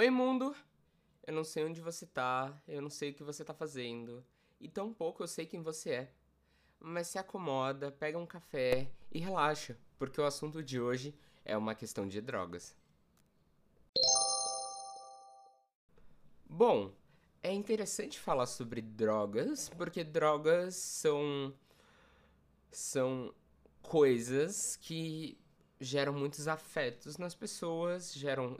Oi, mundo! Eu não sei onde você tá, eu não sei o que você tá fazendo, e tão pouco eu sei quem você é. Mas se acomoda, pega um café e relaxa, porque o assunto de hoje é uma questão de drogas. Bom, é interessante falar sobre drogas, porque drogas são são coisas que geram muitos afetos nas pessoas, geram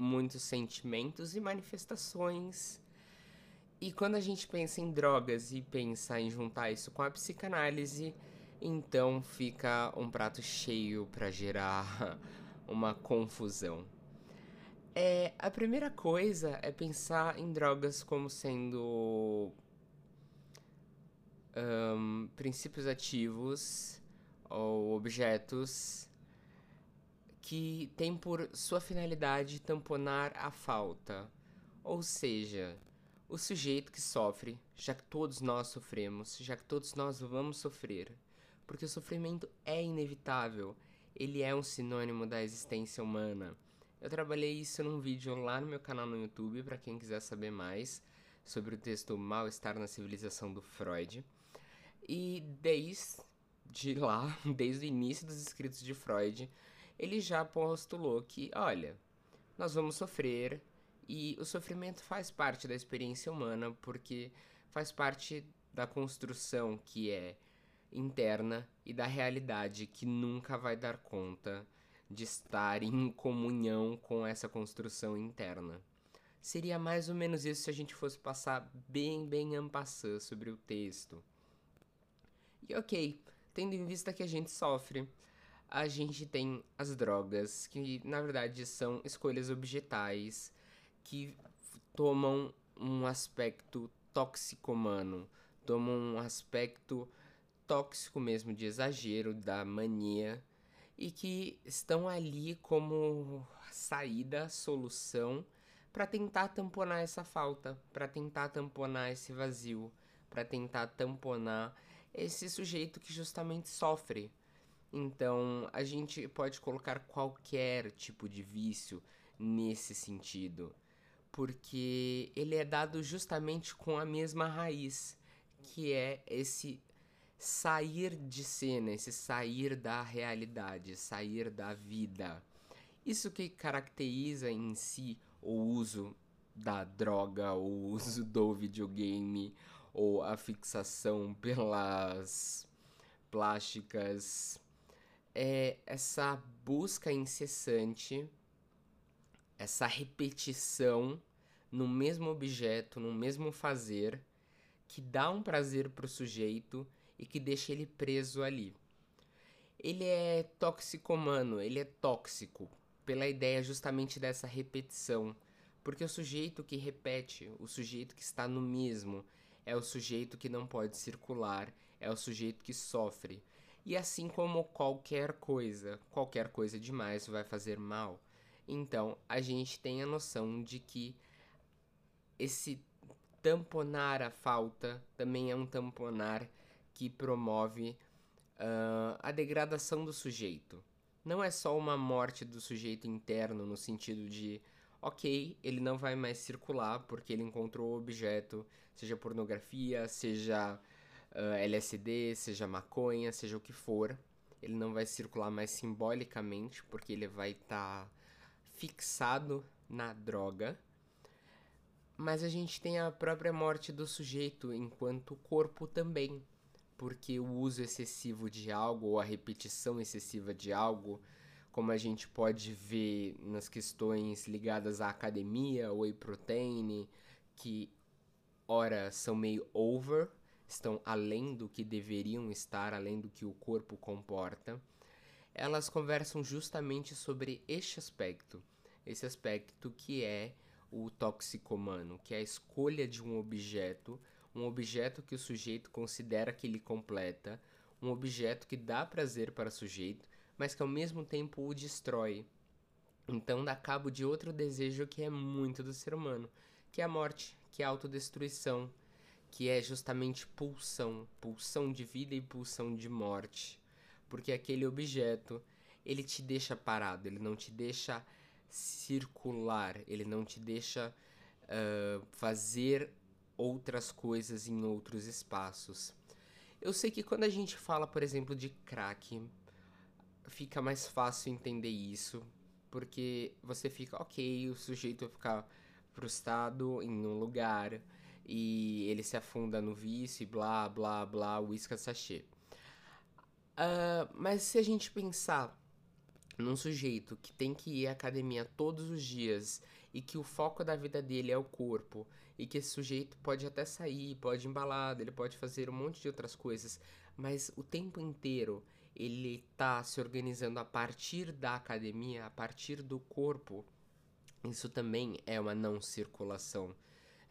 muitos sentimentos e manifestações. E quando a gente pensa em drogas e pensa em juntar isso com a psicanálise, então fica um prato cheio para gerar uma confusão. É, a primeira coisa é pensar em drogas como sendo um, princípios ativos ou objetos que têm por sua finalidade tamponar a falta. Ou seja, o sujeito que sofre, já que todos nós sofremos, já que todos nós vamos sofrer, porque o sofrimento é inevitável, ele é um sinônimo da existência humana. Eu trabalhei isso num vídeo lá no meu canal no YouTube, para quem quiser saber mais sobre o texto Mal-Estar na Civilização do Freud. E desde lá, desde o início dos escritos de Freud, ele já postulou que, olha, nós vamos sofrer e o sofrimento faz parte da experiência humana porque faz parte da construção que é interna e da realidade que nunca vai dar conta de estar em comunhão com essa construção interna. Seria mais ou menos isso se a gente fosse passar bem, bem ampassando sobre o texto. E ok, tendo em vista que a gente sofre, a gente tem as drogas, que na verdade são escolhas objetais que tomam um aspecto tóxico-humano, tomam um aspecto tóxico mesmo de exagero, da mania, e que estão ali como saída, solução para tentar tamponar essa falta, para tentar tamponar esse vazio, para tentar tamponar esse sujeito que justamente sofre. Então, a gente pode colocar qualquer tipo de vício nesse sentido, porque ele é dado justamente com a mesma raiz, que é esse sair de cena, esse sair da realidade, sair da vida. Isso que caracteriza em si o uso da droga, o uso do videogame ou a fixação pelas plásticas é essa busca incessante, essa repetição no mesmo objeto, no mesmo fazer, que dá um prazer para o sujeito e que deixa ele preso ali. Ele é toxicomano, ele é tóxico, pela ideia justamente dessa repetição, porque o sujeito que repete, o sujeito que está no mesmo, é o sujeito que não pode circular, é o sujeito que sofre. E assim como qualquer coisa, qualquer coisa demais vai fazer mal. Então, a gente tem a noção de que esse tamponar a falta também é um tamponar que promove uh, a degradação do sujeito. Não é só uma morte do sujeito interno no sentido de ok, ele não vai mais circular porque ele encontrou o objeto, seja pornografia, seja uh, ah, LSD, seja maconha, seja o que for. Ele não vai circular mais simbolicamente porque ele vai estar tá fixado na droga. Mas a gente tem a própria morte do sujeito enquanto corpo também. Porque o uso excessivo de algo ou a repetição excessiva de algo como a gente pode ver nas questões ligadas à academia, whey protein, que ora são meio over, estão além do que deveriam estar, além do que o corpo comporta. Elas conversam justamente sobre este aspecto, esse aspecto que é o toxicomano, que é a escolha de um objeto, um objeto que o sujeito considera que ele completa, um objeto que dá prazer para o sujeito, mas que ao mesmo tempo o destrói. Então dá cabo de outro desejo que é muito do ser humano, que é a morte, que é a autodestruição, que é justamente pulsão, pulsão de vida e pulsão de morte. Porque aquele objeto, ele te deixa parado, ele não te deixa circular, ele não te deixa uh, fazer outras coisas em outros espaços. Eu sei que quando a gente fala, por exemplo, de crack, fica mais fácil entender isso, porque você fica, ok, o sujeito vai ficar frustrado em um lugar e ele se afunda no vício e blá blá blá, uísca sachê. Uh, mas se a gente pensar num sujeito que tem que ir à academia todos os dias e que o foco da vida dele é o corpo e que esse sujeito pode até sair, pode embalar, ele pode fazer um monte de outras coisas, mas o tempo inteiro ele tá se organizando a partir da academia, a partir do corpo. Isso também é uma não circulação.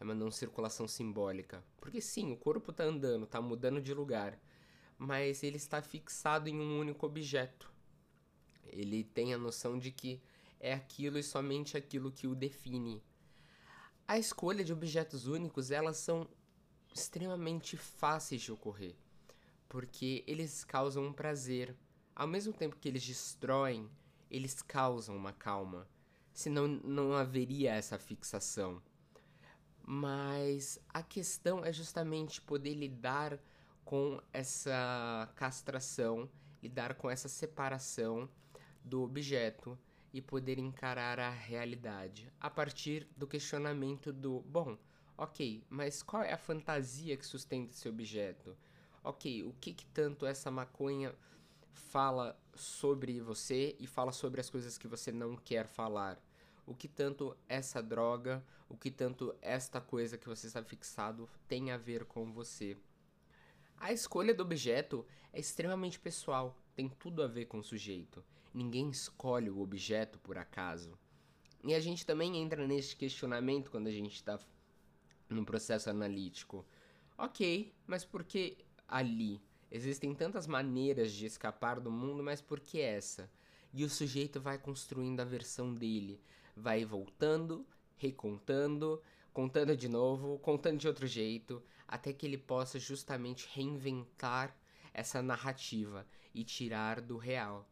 É uma não circulação simbólica. Porque sim, o corpo tá andando, tá mudando de lugar, mas ele está fixado em um único objeto. Ele tem a noção de que é aquilo e somente aquilo que o define. A escolha de objetos únicos, elas são extremamente fáceis de ocorrer, porque eles causam um prazer. Ao mesmo tempo que eles destroem, eles causam uma calma. Senão não haveria essa fixação. Mas a questão é justamente poder lidar com essa castração, lidar com essa separação do objeto e poder encarar a realidade a partir do questionamento do bom, ok, mas qual é a fantasia que sustenta esse objeto? Ok, o que, que tanto essa maconha fala sobre você e fala sobre as coisas que você não quer falar? O que tanto essa droga, o que tanto esta coisa que você está fixado tem a ver com você? A escolha do objeto é extremamente pessoal, tem tudo a ver com o sujeito. Ninguém escolhe o objeto por acaso. E a gente também entra nesse questionamento quando a gente está no processo analítico. Ok, mas por que ali? Existem tantas maneiras de escapar do mundo, mas por que essa? E o sujeito vai construindo a versão dele, vai voltando, recontando, contando de novo, contando de outro jeito, até que ele possa justamente reinventar essa narrativa e tirar do real.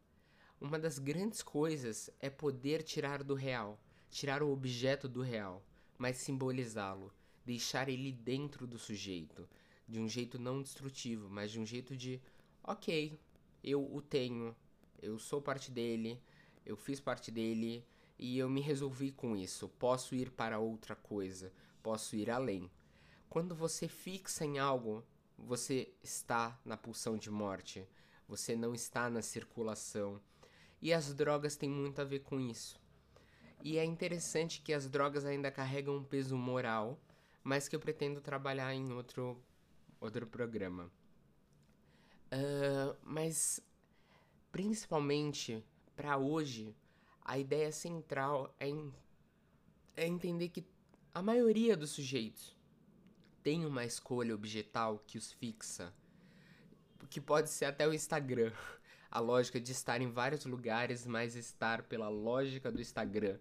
Uma das grandes coisas é poder tirar do real, tirar o objeto do real, mas simbolizá-lo, deixar ele dentro do sujeito, de um jeito não destrutivo, mas de um jeito de, ok, eu o tenho, eu sou parte dele, eu fiz parte dele e eu me resolvi com isso. Posso ir para outra coisa, posso ir além. Quando você fixa em algo, você está na pulsão de morte, você não está na circulação. E as drogas têm muito a ver com isso. E é interessante que as drogas ainda carregam um peso moral, mas que eu pretendo trabalhar em outro, outro programa. Uh, mas, principalmente para hoje, a ideia central é, em, é entender que a maioria dos sujeitos tem uma escolha objetal que os fixa, que pode ser até o Instagram. A lógica de estar em vários lugares, mas estar pela lógica do Instagram,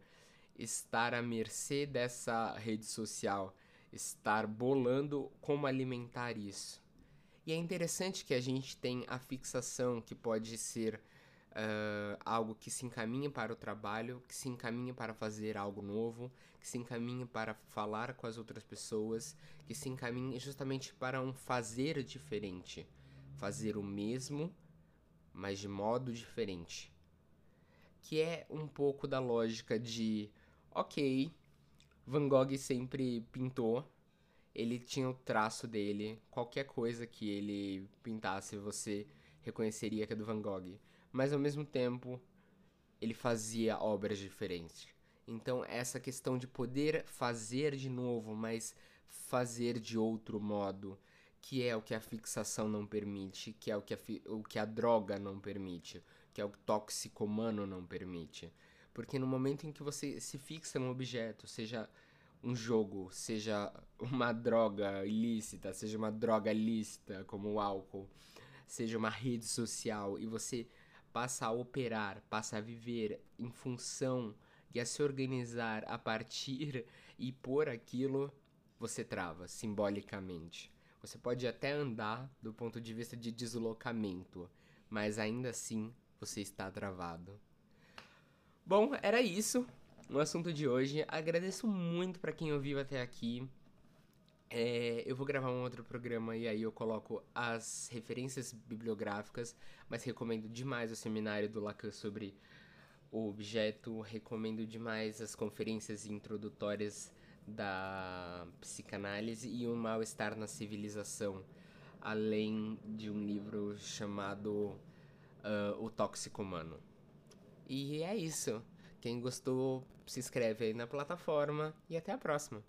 estar à mercê dessa rede social, estar bolando como alimentar isso. E é interessante que a gente tem a fixação que pode ser uh, algo que se encaminha para o trabalho, que se encaminha para fazer algo novo, que se encaminha para falar com as outras pessoas, que se encaminha justamente para um fazer diferente. Fazer o mesmo, mas de modo diferente. Que é um pouco da lógica de, ok, Van Gogh sempre pintou, ele tinha o traço dele, qualquer coisa que ele pintasse você reconheceria que é do Van Gogh mas ao mesmo tempo ele fazia obras diferentes. Então, essa questão de poder fazer de novo, mas fazer de outro modo, que é o que a fixação não permite, que é o que a, o que a droga não permite, que é o toxicomano não permite. Porque no momento em que você se fixa num objeto, seja um jogo, seja uma droga ilícita, seja uma droga lícita, como o álcool, seja uma rede social, e você passa a operar, passa a viver em função e a se organizar a partir e por aquilo, você trava simbolicamente. Você pode até andar do ponto de vista de deslocamento, mas ainda assim você está travado. Bom, era isso. no assunto de hoje. Agradeço muito para quem ouviu até aqui. É, eu vou gravar um outro programa e aí eu coloco as referências bibliográficas, mas recomendo demais o seminário do Lacan sobre o objeto, recomendo demais as conferências introdutórias da psicanálise e o mal-estar na civilização, além de um livro chamado uh, O Tóxico Humano. E é isso. Quem gostou, se inscreve aí na plataforma e até a próxima.